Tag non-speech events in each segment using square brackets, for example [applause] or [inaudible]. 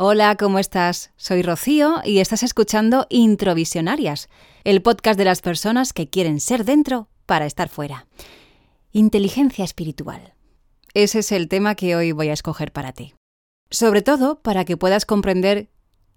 Hola, ¿cómo estás? Soy Rocío y estás escuchando Introvisionarias, el podcast de las personas que quieren ser dentro para estar fuera. Inteligencia espiritual. Ese es el tema que hoy voy a escoger para ti. Sobre todo para que puedas comprender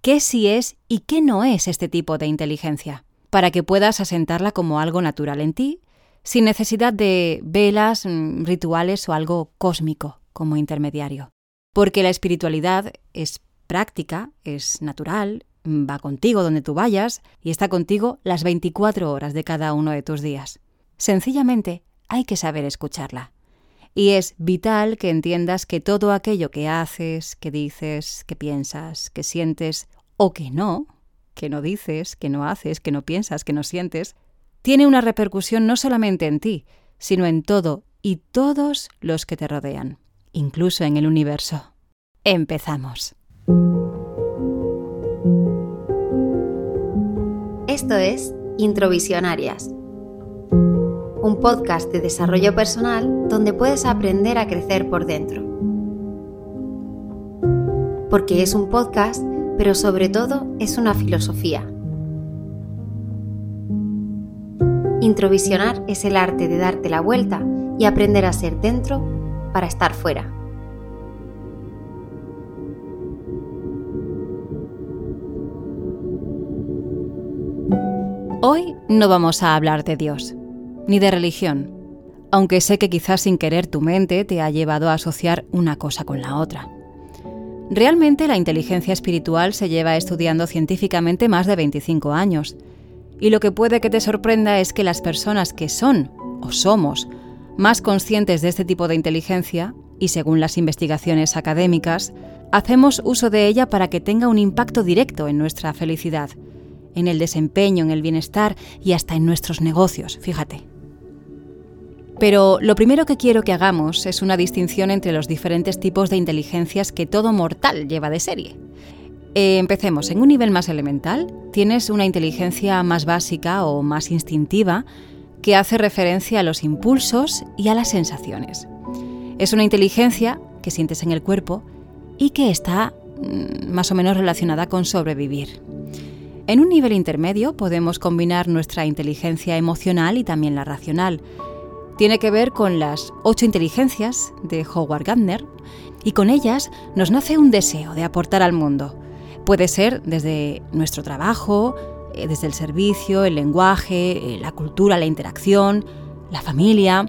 qué sí es y qué no es este tipo de inteligencia, para que puedas asentarla como algo natural en ti, sin necesidad de velas, mm, rituales o algo cósmico como intermediario. Porque la espiritualidad es práctica, es natural, va contigo donde tú vayas y está contigo las 24 horas de cada uno de tus días. Sencillamente hay que saber escucharla. Y es vital que entiendas que todo aquello que haces, que dices, que piensas, que sientes o que no, que no dices, que no haces, que no piensas, que no sientes, tiene una repercusión no solamente en ti, sino en todo y todos los que te rodean, incluso en el universo. Empezamos. Esto es Introvisionarias, un podcast de desarrollo personal donde puedes aprender a crecer por dentro. Porque es un podcast, pero sobre todo es una filosofía. Introvisionar es el arte de darte la vuelta y aprender a ser dentro para estar fuera. Hoy no vamos a hablar de Dios, ni de religión, aunque sé que quizás sin querer tu mente te ha llevado a asociar una cosa con la otra. Realmente la inteligencia espiritual se lleva estudiando científicamente más de 25 años, y lo que puede que te sorprenda es que las personas que son o somos más conscientes de este tipo de inteligencia, y según las investigaciones académicas, hacemos uso de ella para que tenga un impacto directo en nuestra felicidad, en el desempeño, en el bienestar y hasta en nuestros negocios, fíjate. Pero lo primero que quiero que hagamos es una distinción entre los diferentes tipos de inteligencias que todo mortal lleva de serie. Eh, empecemos, en un nivel más elemental, tienes una inteligencia más básica o más instintiva que hace referencia a los impulsos y a las sensaciones. Es una inteligencia que sientes en el cuerpo y que está mm, más o menos relacionada con sobrevivir. En un nivel intermedio podemos combinar nuestra inteligencia emocional y también la racional. Tiene que ver con las ocho inteligencias de Howard Gardner y con ellas nos nace un deseo de aportar al mundo. Puede ser desde nuestro trabajo, eh, desde el servicio, el lenguaje, eh, la cultura, la interacción, la familia,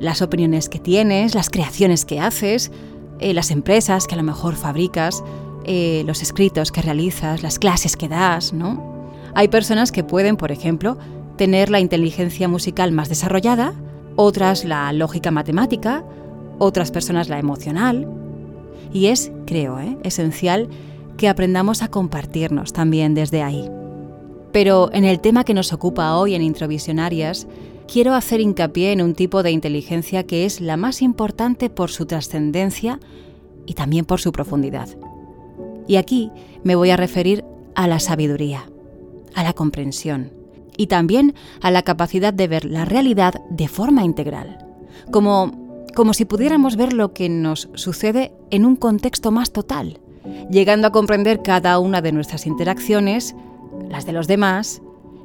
las opiniones que tienes, las creaciones que haces, eh, las empresas que a lo mejor fabricas, eh, los escritos que realizas, las clases que das, ¿no? Hay personas que pueden, por ejemplo, tener la inteligencia musical más desarrollada, otras la lógica matemática, otras personas la emocional. Y es, creo, ¿eh? esencial que aprendamos a compartirnos también desde ahí. Pero en el tema que nos ocupa hoy en Introvisionarias, quiero hacer hincapié en un tipo de inteligencia que es la más importante por su trascendencia y también por su profundidad. Y aquí me voy a referir a la sabiduría, a la comprensión y también a la capacidad de ver la realidad de forma integral, como, como si pudiéramos ver lo que nos sucede en un contexto más total, llegando a comprender cada una de nuestras interacciones, las de los demás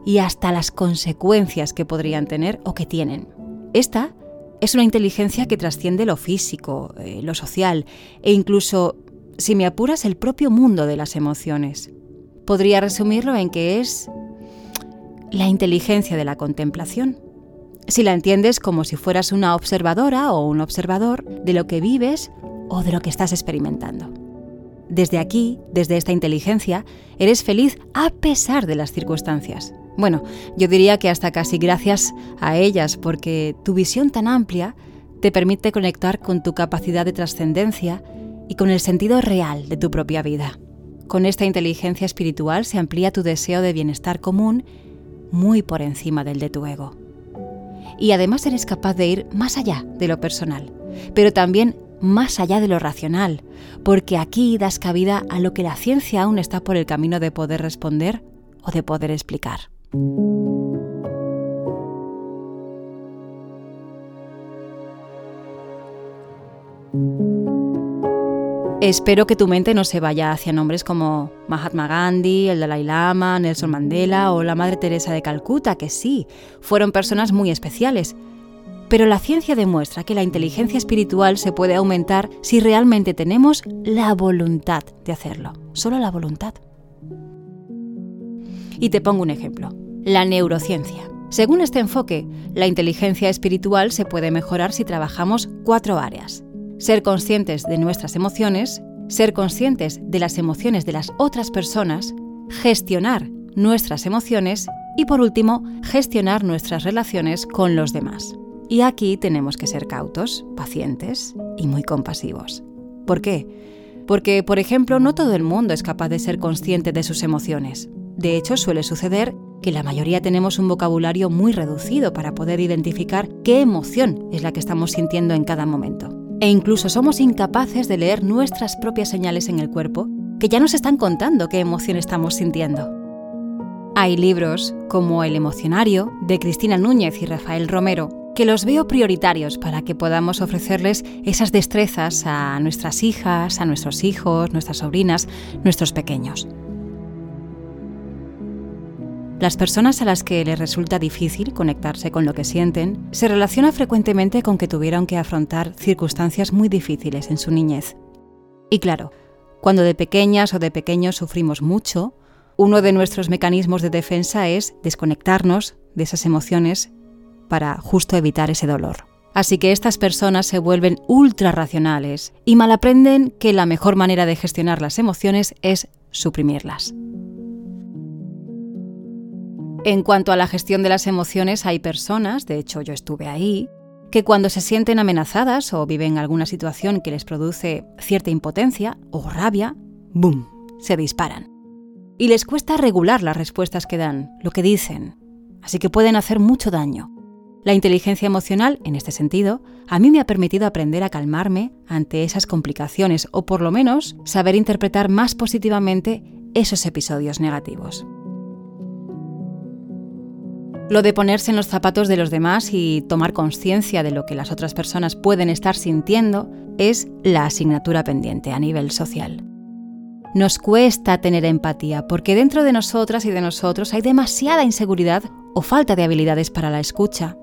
y hasta las consecuencias que podrían tener o que tienen. Esta es una inteligencia que trasciende lo físico, eh, lo social e incluso si me apuras, el propio mundo de las emociones. Podría resumirlo en que es la inteligencia de la contemplación. Si la entiendes como si fueras una observadora o un observador de lo que vives o de lo que estás experimentando. Desde aquí, desde esta inteligencia, eres feliz a pesar de las circunstancias. Bueno, yo diría que hasta casi gracias a ellas, porque tu visión tan amplia te permite conectar con tu capacidad de trascendencia y con el sentido real de tu propia vida. Con esta inteligencia espiritual se amplía tu deseo de bienestar común muy por encima del de tu ego. Y además eres capaz de ir más allá de lo personal, pero también más allá de lo racional, porque aquí das cabida a lo que la ciencia aún está por el camino de poder responder o de poder explicar. Espero que tu mente no se vaya hacia nombres como Mahatma Gandhi, el Dalai Lama, Nelson Mandela o la Madre Teresa de Calcuta, que sí, fueron personas muy especiales. Pero la ciencia demuestra que la inteligencia espiritual se puede aumentar si realmente tenemos la voluntad de hacerlo, solo la voluntad. Y te pongo un ejemplo, la neurociencia. Según este enfoque, la inteligencia espiritual se puede mejorar si trabajamos cuatro áreas ser conscientes de nuestras emociones, ser conscientes de las emociones de las otras personas, gestionar nuestras emociones y por último, gestionar nuestras relaciones con los demás. Y aquí tenemos que ser cautos, pacientes y muy compasivos. ¿Por qué? Porque, por ejemplo, no todo el mundo es capaz de ser consciente de sus emociones. De hecho, suele suceder que la mayoría tenemos un vocabulario muy reducido para poder identificar qué emoción es la que estamos sintiendo en cada momento e incluso somos incapaces de leer nuestras propias señales en el cuerpo que ya nos están contando qué emoción estamos sintiendo. Hay libros como El emocionario de Cristina Núñez y Rafael Romero que los veo prioritarios para que podamos ofrecerles esas destrezas a nuestras hijas, a nuestros hijos, nuestras sobrinas, nuestros pequeños. Las personas a las que les resulta difícil conectarse con lo que sienten se relaciona frecuentemente con que tuvieron que afrontar circunstancias muy difíciles en su niñez. Y claro, cuando de pequeñas o de pequeños sufrimos mucho, uno de nuestros mecanismos de defensa es desconectarnos de esas emociones para justo evitar ese dolor. Así que estas personas se vuelven ultra racionales y malaprenden que la mejor manera de gestionar las emociones es suprimirlas. En cuanto a la gestión de las emociones, hay personas, de hecho yo estuve ahí, que cuando se sienten amenazadas o viven alguna situación que les produce cierta impotencia o rabia, ¡boom!, se disparan. Y les cuesta regular las respuestas que dan, lo que dicen, así que pueden hacer mucho daño. La inteligencia emocional, en este sentido, a mí me ha permitido aprender a calmarme ante esas complicaciones o por lo menos saber interpretar más positivamente esos episodios negativos. Lo de ponerse en los zapatos de los demás y tomar conciencia de lo que las otras personas pueden estar sintiendo es la asignatura pendiente a nivel social. Nos cuesta tener empatía porque dentro de nosotras y de nosotros hay demasiada inseguridad o falta de habilidades para la escucha,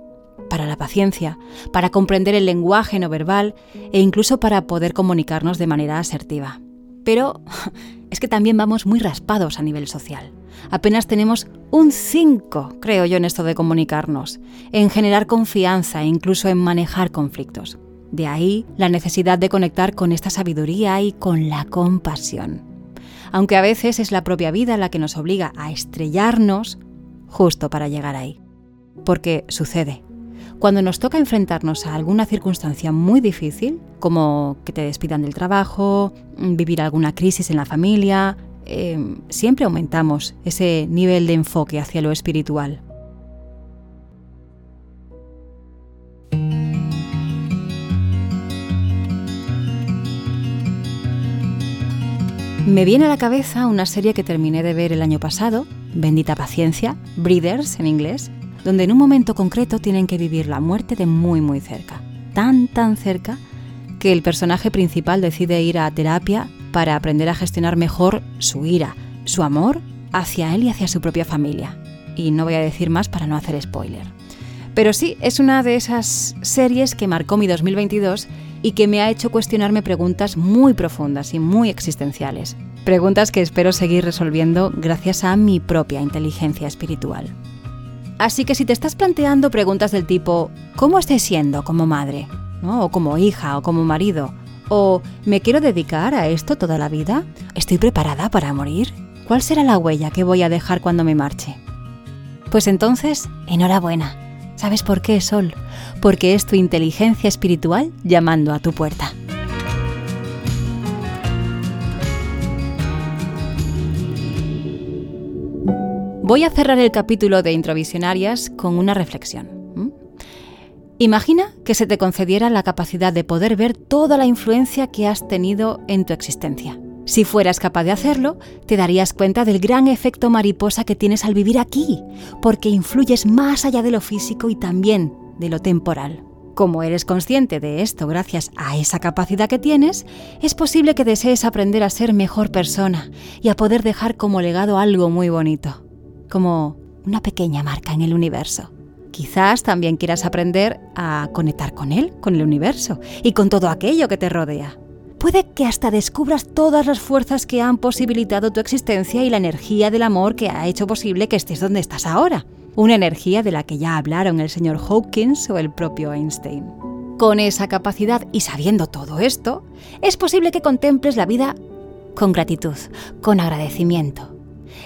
para la paciencia, para comprender el lenguaje no verbal e incluso para poder comunicarnos de manera asertiva. Pero [laughs] es que también vamos muy raspados a nivel social. Apenas tenemos un 5, creo yo, en esto de comunicarnos, en generar confianza e incluso en manejar conflictos. De ahí la necesidad de conectar con esta sabiduría y con la compasión. Aunque a veces es la propia vida la que nos obliga a estrellarnos justo para llegar ahí. Porque sucede. Cuando nos toca enfrentarnos a alguna circunstancia muy difícil, como que te despidan del trabajo, vivir alguna crisis en la familia, Em, siempre aumentamos ese nivel de enfoque hacia lo espiritual. Me viene a la cabeza una serie que terminé de ver el año pasado, Bendita Paciencia, Breeders en inglés, donde en un momento concreto tienen que vivir la muerte de muy muy cerca, tan tan cerca que el personaje principal decide ir a terapia para aprender a gestionar mejor su ira, su amor hacia él y hacia su propia familia. Y no voy a decir más para no hacer spoiler. Pero sí, es una de esas series que marcó mi 2022 y que me ha hecho cuestionarme preguntas muy profundas y muy existenciales. Preguntas que espero seguir resolviendo gracias a mi propia inteligencia espiritual. Así que si te estás planteando preguntas del tipo ¿cómo estoy siendo como madre? o como hija o como marido, ¿O me quiero dedicar a esto toda la vida? ¿Estoy preparada para morir? ¿Cuál será la huella que voy a dejar cuando me marche? Pues entonces, enhorabuena. ¿Sabes por qué, Sol? Porque es tu inteligencia espiritual llamando a tu puerta. Voy a cerrar el capítulo de Introvisionarias con una reflexión. Imagina que se te concediera la capacidad de poder ver toda la influencia que has tenido en tu existencia. Si fueras capaz de hacerlo, te darías cuenta del gran efecto mariposa que tienes al vivir aquí, porque influyes más allá de lo físico y también de lo temporal. Como eres consciente de esto gracias a esa capacidad que tienes, es posible que desees aprender a ser mejor persona y a poder dejar como legado algo muy bonito, como una pequeña marca en el universo. Quizás también quieras aprender a conectar con él, con el universo y con todo aquello que te rodea. Puede que hasta descubras todas las fuerzas que han posibilitado tu existencia y la energía del amor que ha hecho posible que estés donde estás ahora. Una energía de la que ya hablaron el señor Hawkins o el propio Einstein. Con esa capacidad y sabiendo todo esto, es posible que contemples la vida con gratitud, con agradecimiento.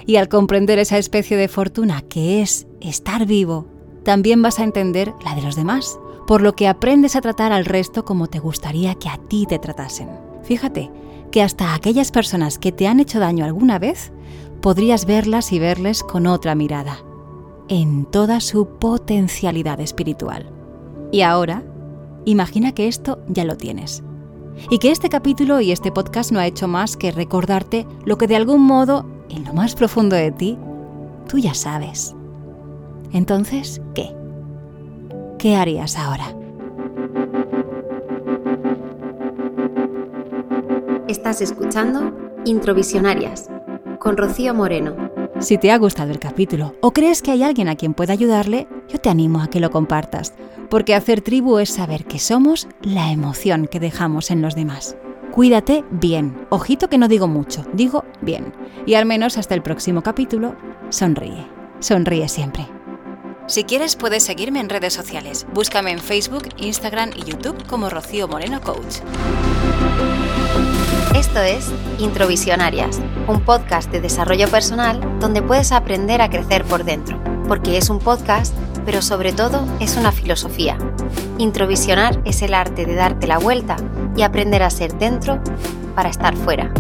Y al comprender esa especie de fortuna que es estar vivo, también vas a entender la de los demás, por lo que aprendes a tratar al resto como te gustaría que a ti te tratasen. Fíjate que hasta aquellas personas que te han hecho daño alguna vez, podrías verlas y verles con otra mirada, en toda su potencialidad espiritual. Y ahora, imagina que esto ya lo tienes. Y que este capítulo y este podcast no ha hecho más que recordarte lo que de algún modo, en lo más profundo de ti, tú ya sabes. Entonces, ¿qué? ¿Qué harías ahora? Estás escuchando Introvisionarias con Rocío Moreno. Si te ha gustado el capítulo o crees que hay alguien a quien pueda ayudarle, yo te animo a que lo compartas, porque hacer tribu es saber que somos la emoción que dejamos en los demás. Cuídate bien. Ojito que no digo mucho, digo bien. Y al menos hasta el próximo capítulo, sonríe. Sonríe siempre. Si quieres puedes seguirme en redes sociales. Búscame en Facebook, Instagram y YouTube como Rocío Moreno Coach. Esto es Introvisionarias, un podcast de desarrollo personal donde puedes aprender a crecer por dentro, porque es un podcast, pero sobre todo es una filosofía. Introvisionar es el arte de darte la vuelta y aprender a ser dentro para estar fuera.